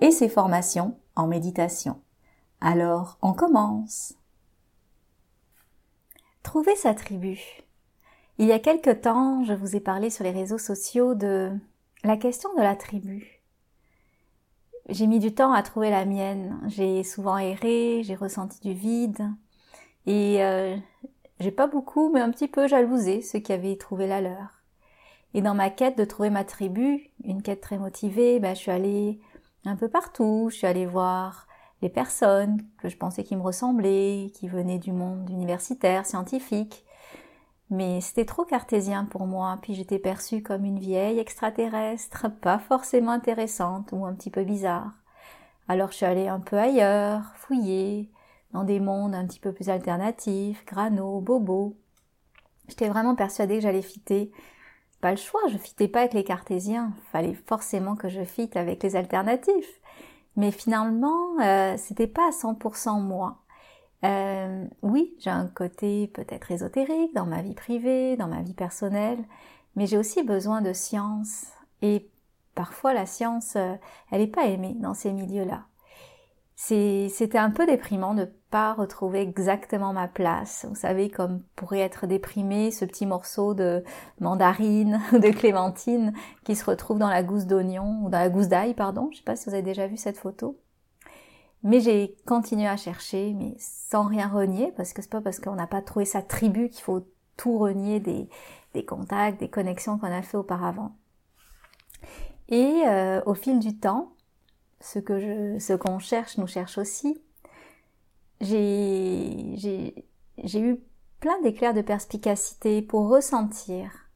et ses formations en méditation. Alors, on commence. Trouver sa tribu. Il y a quelque temps, je vous ai parlé sur les réseaux sociaux de la question de la tribu. J'ai mis du temps à trouver la mienne. J'ai souvent erré, j'ai ressenti du vide et euh, j'ai pas beaucoup, mais un petit peu jalousé ceux qui avaient trouvé la leur. Et dans ma quête de trouver ma tribu, une quête très motivée, ben, je suis allée un peu partout. Je suis allée voir les personnes que je pensais qui me ressemblaient, qui venaient du monde universitaire, scientifique. Mais c'était trop cartésien pour moi, puis j'étais perçue comme une vieille extraterrestre, pas forcément intéressante ou un petit peu bizarre. Alors je suis allée un peu ailleurs, fouiller, dans des mondes un petit peu plus alternatifs, grano, bobo. J'étais vraiment persuadée que j'allais fitter pas le choix, je fitais pas avec les cartésiens, fallait forcément que je fitte avec les alternatifs. Mais finalement, euh, c'était pas à 100% moi. Euh, oui, j'ai un côté peut-être ésotérique dans ma vie privée, dans ma vie personnelle, mais j'ai aussi besoin de science. Et parfois, la science, euh, elle n'est pas aimée dans ces milieux-là c'était un peu déprimant de pas retrouver exactement ma place. Vous savez, comme pourrait être déprimé ce petit morceau de mandarine ou de clémentine qui se retrouve dans la gousse d'oignon ou dans la gousse d'ail, pardon. Je sais pas si vous avez déjà vu cette photo. Mais j'ai continué à chercher, mais sans rien renier, parce que c'est pas parce qu'on n'a pas trouvé sa tribu qu'il faut tout renier des, des contacts, des connexions qu'on a fait auparavant. Et euh, au fil du temps, ce que je, ce qu'on cherche nous cherche aussi. J'ai, eu plein d'éclairs de perspicacité pour ressentir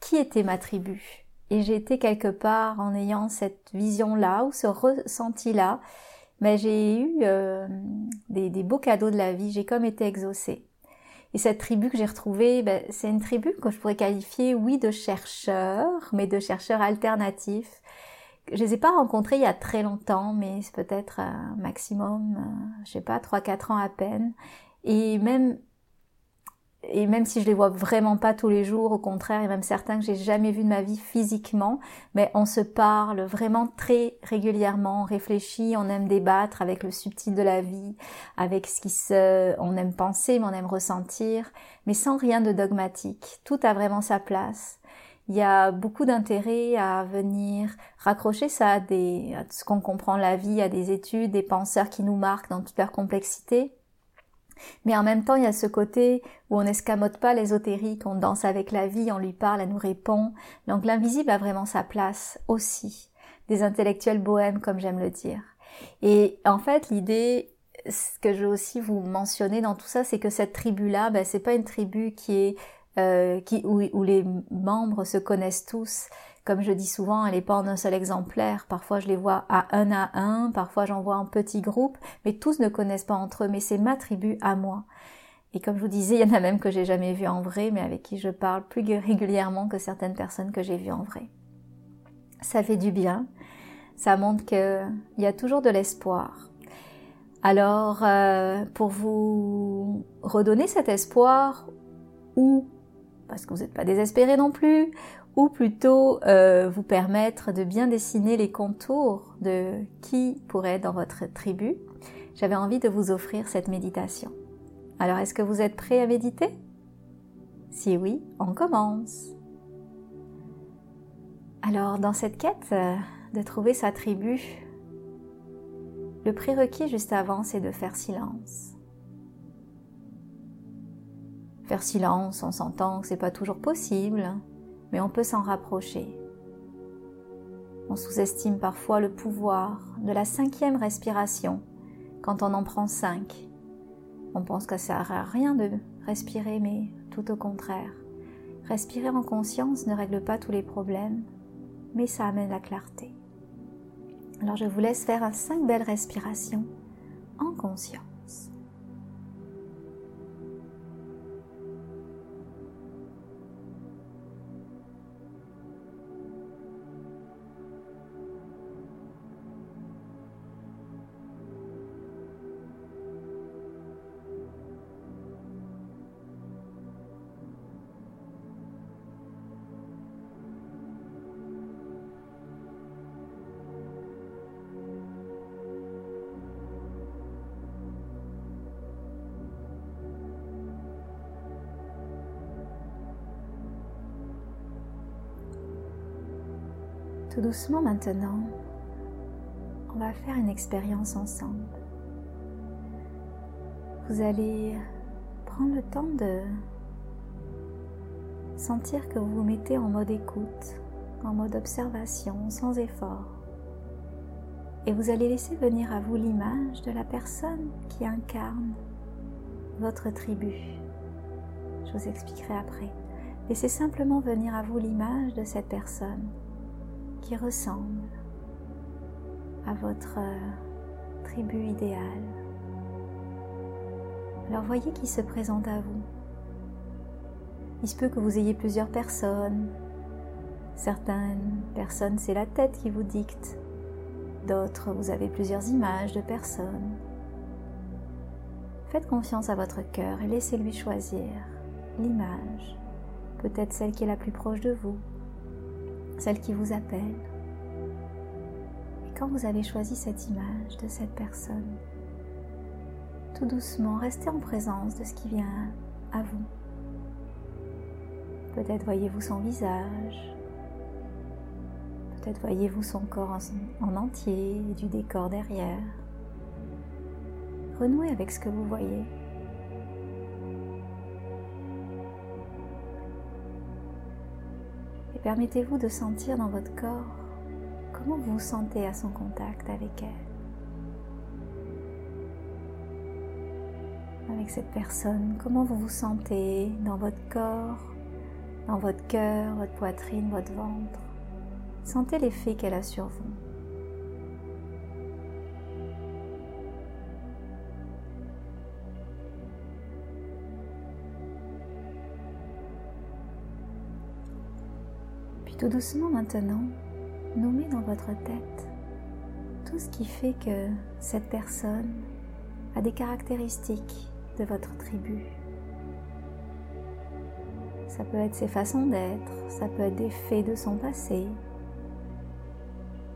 qui était ma tribu. Et été quelque part en ayant cette vision-là ou ce ressenti-là, mais j'ai eu euh, des, des, beaux cadeaux de la vie. J'ai comme été exaucée. Et cette tribu que j'ai retrouvée, ben, c'est une tribu que je pourrais qualifier, oui, de chercheurs, mais de chercheurs alternatifs, je les ai pas rencontrés il y a très longtemps, mais c'est peut-être un maximum, euh, je sais pas, 3-4 ans à peine. Et même, et même si je les vois vraiment pas tous les jours, au contraire, et même certains que j'ai jamais vus de ma vie physiquement, mais on se parle vraiment très régulièrement, on réfléchit, on aime débattre avec le subtil de la vie, avec ce qui se, on aime penser, mais on aime ressentir, mais sans rien de dogmatique. Tout a vraiment sa place. Il y a beaucoup d'intérêt à venir raccrocher ça à, des, à ce qu'on comprend la vie, à des études, des penseurs qui nous marquent dans toute leur complexité. Mais en même temps, il y a ce côté où on n'escamote pas l'ésotérique, on danse avec la vie, on lui parle, elle nous répond. Donc l'invisible a vraiment sa place aussi. Des intellectuels bohèmes, comme j'aime le dire. Et en fait, l'idée, ce que je veux aussi vous mentionner dans tout ça, c'est que cette tribu-là, ben, c'est pas une tribu qui est euh, qui, où, où, les membres se connaissent tous. Comme je dis souvent, elle n'est pas en un seul exemplaire. Parfois, je les vois à un à un, parfois j'en vois en petits groupes, mais tous ne connaissent pas entre eux, mais c'est ma tribu à moi. Et comme je vous disais, il y en a même que j'ai jamais vu en vrai, mais avec qui je parle plus régulièrement que certaines personnes que j'ai vues en vrai. Ça fait du bien. Ça montre qu'il y a toujours de l'espoir. Alors, euh, pour vous redonner cet espoir, ou parce que vous n'êtes pas désespéré non plus, ou plutôt euh, vous permettre de bien dessiner les contours de qui pourrait être dans votre tribu, j'avais envie de vous offrir cette méditation. Alors est-ce que vous êtes prêt à méditer? Si oui, on commence. Alors dans cette quête euh, de trouver sa tribu, le prérequis juste avant, c'est de faire silence. Silence, on s'entend que c'est pas toujours possible, mais on peut s'en rapprocher. On sous-estime parfois le pouvoir de la cinquième respiration quand on en prend cinq. On pense que ça sert à rien de respirer, mais tout au contraire. Respirer en conscience ne règle pas tous les problèmes, mais ça amène la clarté. Alors je vous laisse faire 5 belles respirations en conscience. Tout doucement maintenant, on va faire une expérience ensemble. Vous allez prendre le temps de sentir que vous vous mettez en mode écoute, en mode observation, sans effort. Et vous allez laisser venir à vous l'image de la personne qui incarne votre tribu. Je vous expliquerai après. Laissez simplement venir à vous l'image de cette personne qui ressemble à votre euh, tribu idéale. Alors voyez qui se présente à vous. Il se peut que vous ayez plusieurs personnes. Certaines personnes, c'est la tête qui vous dicte. D'autres, vous avez plusieurs images de personnes. Faites confiance à votre cœur et laissez-lui choisir l'image, peut-être celle qui est la plus proche de vous, celle qui vous appelle. Et quand vous avez choisi cette image de cette personne, tout doucement, restez en présence de ce qui vient à vous. Peut-être voyez-vous son visage, peut-être voyez-vous son corps en, entier et du décor derrière. Renouez avec ce que vous voyez. Permettez-vous de sentir dans votre corps comment vous vous sentez à son contact avec elle. Avec cette personne, comment vous vous sentez dans votre corps, dans votre cœur, votre poitrine, votre ventre? Sentez l'effet qu'elle a sur vous. Tout doucement maintenant, nommez dans votre tête tout ce qui fait que cette personne a des caractéristiques de votre tribu. Ça peut être ses façons d'être, ça peut être des faits de son passé,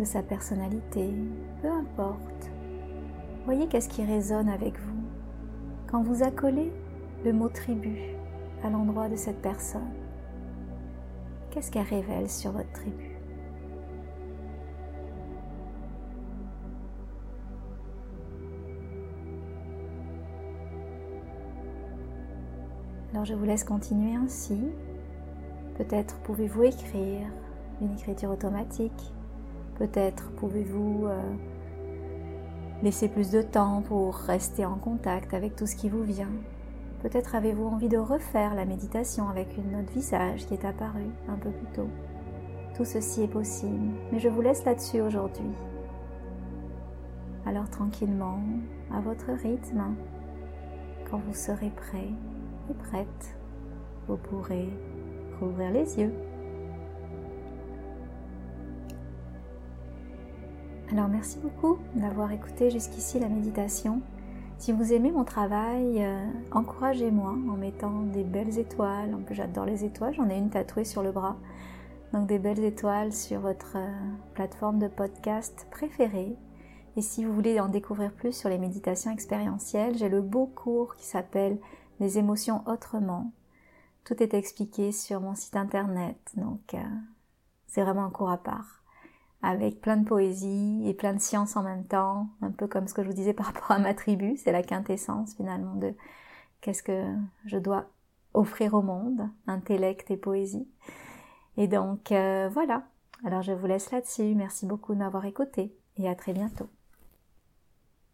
de sa personnalité, peu importe. Voyez qu'est-ce qui résonne avec vous quand vous accolez le mot tribu à l'endroit de cette personne. Qu'est-ce qu'elle révèle sur votre tribu? Alors je vous laisse continuer ainsi. Peut-être pouvez-vous écrire une écriture automatique. Peut-être pouvez-vous euh, laisser plus de temps pour rester en contact avec tout ce qui vous vient. Peut-être avez-vous envie de refaire la méditation avec une autre visage qui est apparu un peu plus tôt. Tout ceci est possible, mais je vous laisse là-dessus aujourd'hui. Alors tranquillement, à votre rythme, quand vous serez prêt et prête, vous pourrez rouvrir les yeux. Alors merci beaucoup d'avoir écouté jusqu'ici la méditation. Si vous aimez mon travail, euh, encouragez-moi en mettant des belles étoiles. En plus, j'adore les étoiles, j'en ai une tatouée sur le bras. Donc des belles étoiles sur votre euh, plateforme de podcast préférée. Et si vous voulez en découvrir plus sur les méditations expérientielles, j'ai le beau cours qui s'appelle Les émotions autrement. Tout est expliqué sur mon site internet, donc euh, c'est vraiment un cours à part avec plein de poésie et plein de science en même temps, un peu comme ce que je vous disais par rapport à ma tribu, c'est la quintessence finalement de qu'est-ce que je dois offrir au monde, intellect et poésie. Et donc euh, voilà, alors je vous laisse là-dessus, merci beaucoup de m'avoir écouté et à très bientôt.